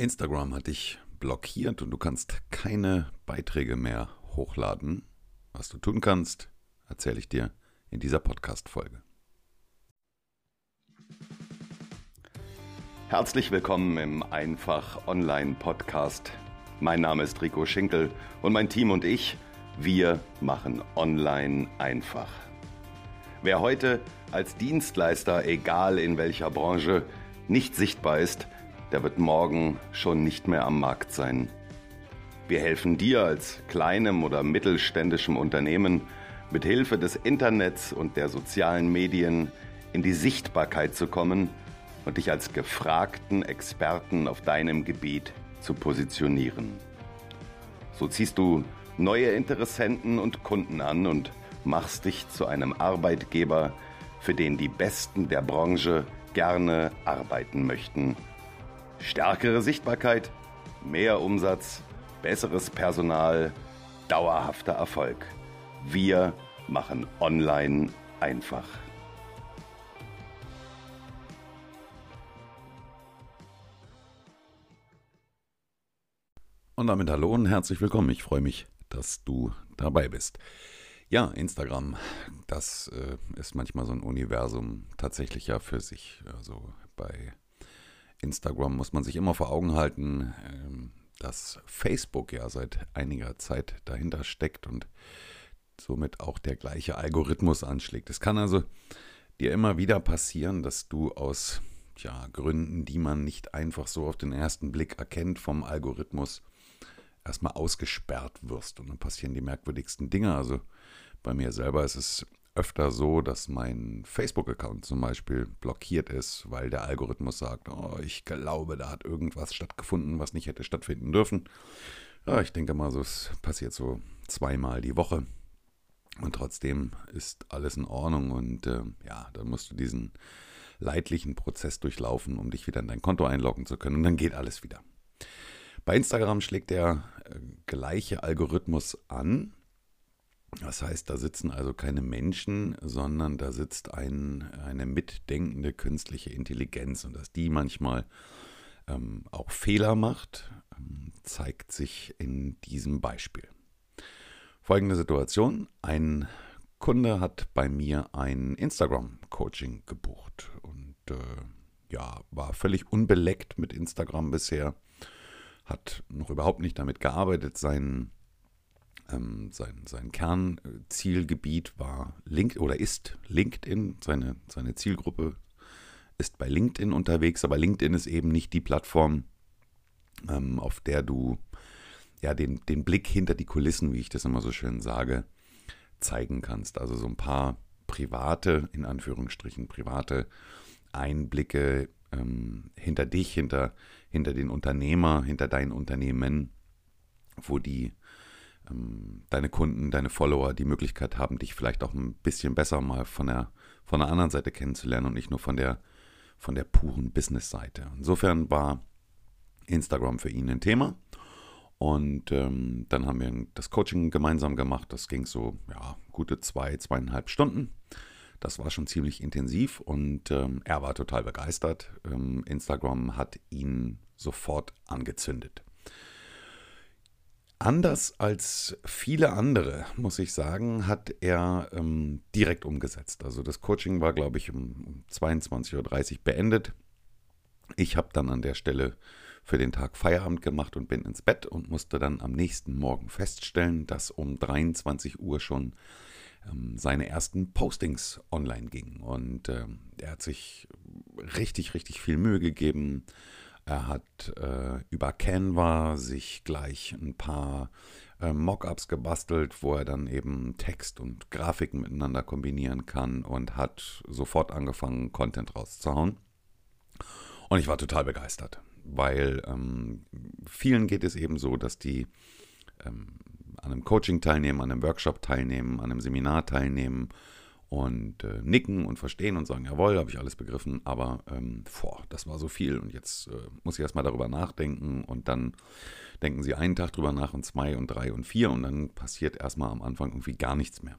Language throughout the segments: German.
Instagram hat dich blockiert und du kannst keine Beiträge mehr hochladen. Was du tun kannst, erzähle ich dir in dieser Podcast-Folge. Herzlich willkommen im Einfach Online Podcast. Mein Name ist Rico Schinkel und mein Team und ich, wir machen online einfach. Wer heute als Dienstleister, egal in welcher Branche, nicht sichtbar ist, der wird morgen schon nicht mehr am Markt sein. Wir helfen dir als kleinem oder mittelständischem Unternehmen mit Hilfe des Internets und der sozialen Medien in die Sichtbarkeit zu kommen und dich als gefragten Experten auf deinem Gebiet zu positionieren. So ziehst du neue Interessenten und Kunden an und machst dich zu einem Arbeitgeber, für den die Besten der Branche gerne arbeiten möchten Stärkere Sichtbarkeit, mehr Umsatz, besseres Personal, dauerhafter Erfolg. Wir machen online einfach. Und damit hallo und herzlich willkommen. Ich freue mich, dass du dabei bist. Ja, Instagram, das äh, ist manchmal so ein Universum tatsächlich ja für sich. Also bei Instagram muss man sich immer vor Augen halten, ähm, dass Facebook ja seit einiger Zeit dahinter steckt und somit auch der gleiche Algorithmus anschlägt. Es kann also dir immer wieder passieren, dass du aus ja, Gründen, die man nicht einfach so auf den ersten Blick erkennt vom Algorithmus, erstmal ausgesperrt wirst. Und dann passieren die merkwürdigsten Dinge. Also bei mir selber ist es öfter so, dass mein Facebook-Account zum Beispiel blockiert ist, weil der Algorithmus sagt, oh, ich glaube, da hat irgendwas stattgefunden, was nicht hätte stattfinden dürfen. Ja, ich denke mal, so, es passiert so zweimal die Woche. Und trotzdem ist alles in Ordnung und äh, ja, dann musst du diesen leidlichen Prozess durchlaufen, um dich wieder in dein Konto einloggen zu können und dann geht alles wieder. Bei Instagram schlägt der äh, gleiche Algorithmus an, das heißt, da sitzen also keine Menschen, sondern da sitzt ein, eine mitdenkende künstliche Intelligenz. Und dass die manchmal ähm, auch Fehler macht, ähm, zeigt sich in diesem Beispiel. Folgende Situation. Ein Kunde hat bei mir ein Instagram-Coaching gebucht und äh, ja, war völlig unbeleckt mit Instagram bisher, hat noch überhaupt nicht damit gearbeitet, seinen ähm, sein, sein Kernzielgebiet war Link oder ist LinkedIn. Seine, seine Zielgruppe ist bei LinkedIn unterwegs, aber LinkedIn ist eben nicht die Plattform, ähm, auf der du ja den, den Blick hinter die Kulissen, wie ich das immer so schön sage, zeigen kannst. Also so ein paar private, in Anführungsstrichen private Einblicke ähm, hinter dich, hinter, hinter den Unternehmer, hinter dein Unternehmen, wo die deine Kunden, deine Follower die Möglichkeit haben, dich vielleicht auch ein bisschen besser mal von der, von der anderen Seite kennenzulernen und nicht nur von der, von der puren Business-Seite. Insofern war Instagram für ihn ein Thema. Und ähm, dann haben wir das Coaching gemeinsam gemacht. Das ging so, ja, gute zwei, zweieinhalb Stunden. Das war schon ziemlich intensiv und ähm, er war total begeistert. Ähm, Instagram hat ihn sofort angezündet. Anders als viele andere, muss ich sagen, hat er ähm, direkt umgesetzt. Also das Coaching war, glaube ich, um 22.30 Uhr beendet. Ich habe dann an der Stelle für den Tag Feierabend gemacht und bin ins Bett und musste dann am nächsten Morgen feststellen, dass um 23 Uhr schon ähm, seine ersten Postings online gingen. Und ähm, er hat sich richtig, richtig viel Mühe gegeben er hat äh, über Canva sich gleich ein paar äh, Mockups gebastelt, wo er dann eben Text und Grafiken miteinander kombinieren kann und hat sofort angefangen, Content rauszuhauen. Und ich war total begeistert, weil ähm, vielen geht es eben so, dass die ähm, an einem Coaching teilnehmen, an einem Workshop teilnehmen, an einem Seminar teilnehmen und äh, nicken und verstehen und sagen, jawohl, habe ich alles begriffen, aber ähm, boah, das war so viel und jetzt äh, muss ich erstmal darüber nachdenken und dann denken sie einen Tag drüber nach und zwei und drei und vier und dann passiert erstmal am Anfang irgendwie gar nichts mehr.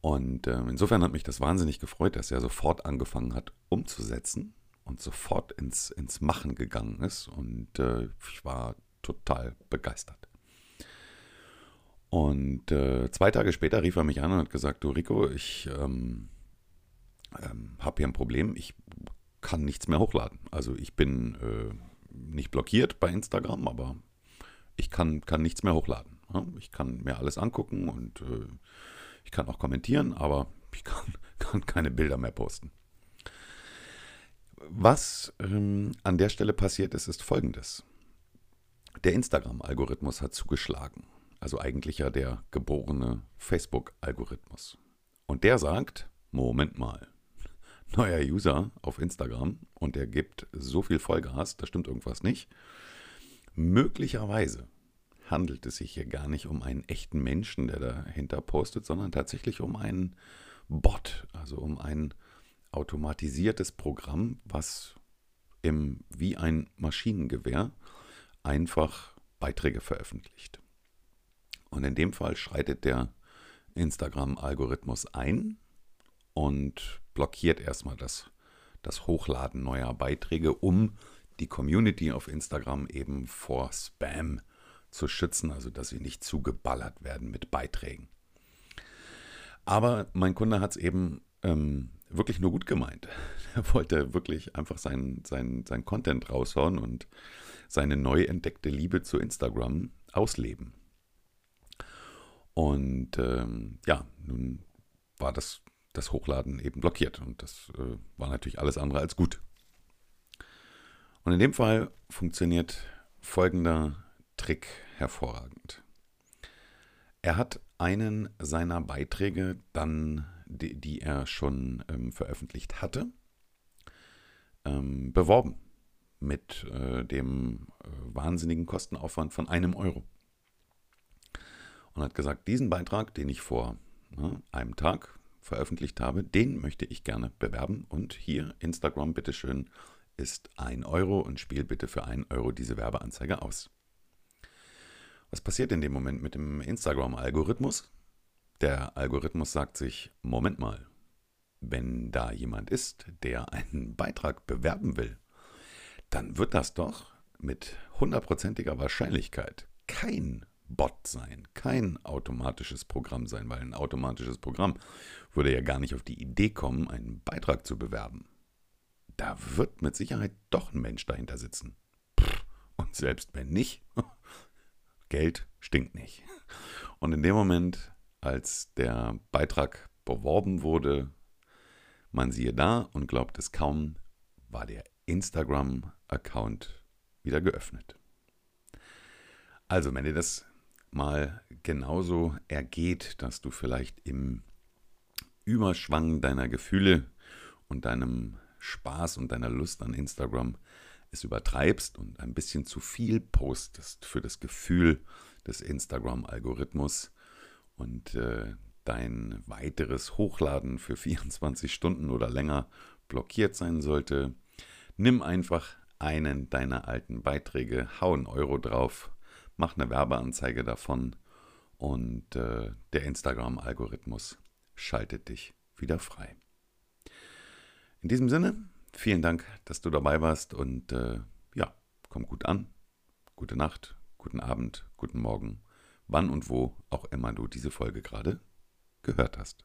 Und äh, insofern hat mich das wahnsinnig gefreut, dass er sofort angefangen hat umzusetzen und sofort ins, ins Machen gegangen ist und äh, ich war total begeistert. Und äh, zwei Tage später rief er mich an und hat gesagt, du Rico, ich ähm, ähm, habe hier ein Problem, ich kann nichts mehr hochladen. Also ich bin äh, nicht blockiert bei Instagram, aber ich kann, kann nichts mehr hochladen. Ja? Ich kann mir alles angucken und äh, ich kann auch kommentieren, aber ich kann, kann keine Bilder mehr posten. Was ähm, an der Stelle passiert ist, ist folgendes. Der Instagram-Algorithmus hat zugeschlagen. Also eigentlich ja der geborene Facebook-Algorithmus. Und der sagt, Moment mal, neuer User auf Instagram und der gibt so viel Vollgas, da stimmt irgendwas nicht. Möglicherweise handelt es sich hier gar nicht um einen echten Menschen, der dahinter postet, sondern tatsächlich um einen Bot, also um ein automatisiertes Programm, was im, wie ein Maschinengewehr einfach Beiträge veröffentlicht. Und in dem Fall schreitet der Instagram-Algorithmus ein und blockiert erstmal das, das Hochladen neuer Beiträge, um die Community auf Instagram eben vor Spam zu schützen, also dass sie nicht zugeballert werden mit Beiträgen. Aber mein Kunde hat es eben ähm, wirklich nur gut gemeint. Er wollte wirklich einfach sein, sein, sein Content raushauen und seine neu entdeckte Liebe zu Instagram ausleben. Und ähm, ja, nun war das, das Hochladen eben blockiert und das äh, war natürlich alles andere als gut. Und in dem Fall funktioniert folgender Trick hervorragend. Er hat einen seiner Beiträge dann die, die er schon ähm, veröffentlicht hatte, ähm, beworben mit äh, dem äh, wahnsinnigen Kostenaufwand von einem Euro. Und hat gesagt, diesen Beitrag, den ich vor ne, einem Tag veröffentlicht habe, den möchte ich gerne bewerben. Und hier, Instagram, bitteschön, ist ein Euro und spiel bitte für ein Euro diese Werbeanzeige aus. Was passiert in dem Moment mit dem Instagram-Algorithmus? Der Algorithmus sagt sich, Moment mal, wenn da jemand ist, der einen Beitrag bewerben will, dann wird das doch mit hundertprozentiger Wahrscheinlichkeit kein Bot sein, kein automatisches Programm sein, weil ein automatisches Programm würde ja gar nicht auf die Idee kommen, einen Beitrag zu bewerben. Da wird mit Sicherheit doch ein Mensch dahinter sitzen. Und selbst wenn nicht, Geld stinkt nicht. Und in dem Moment als der Beitrag beworben wurde, man siehe da und glaubt es kaum, war der Instagram-Account wieder geöffnet. Also, wenn dir das mal genauso ergeht, dass du vielleicht im Überschwang deiner Gefühle und deinem Spaß und deiner Lust an Instagram es übertreibst und ein bisschen zu viel postest für das Gefühl des Instagram-Algorithmus, und äh, dein weiteres Hochladen für 24 Stunden oder länger blockiert sein sollte, nimm einfach einen deiner alten Beiträge, hau einen Euro drauf, mach eine Werbeanzeige davon und äh, der Instagram-Algorithmus schaltet dich wieder frei. In diesem Sinne, vielen Dank, dass du dabei warst und äh, ja, komm gut an. Gute Nacht, guten Abend, guten Morgen wann und wo auch immer du diese Folge gerade gehört hast.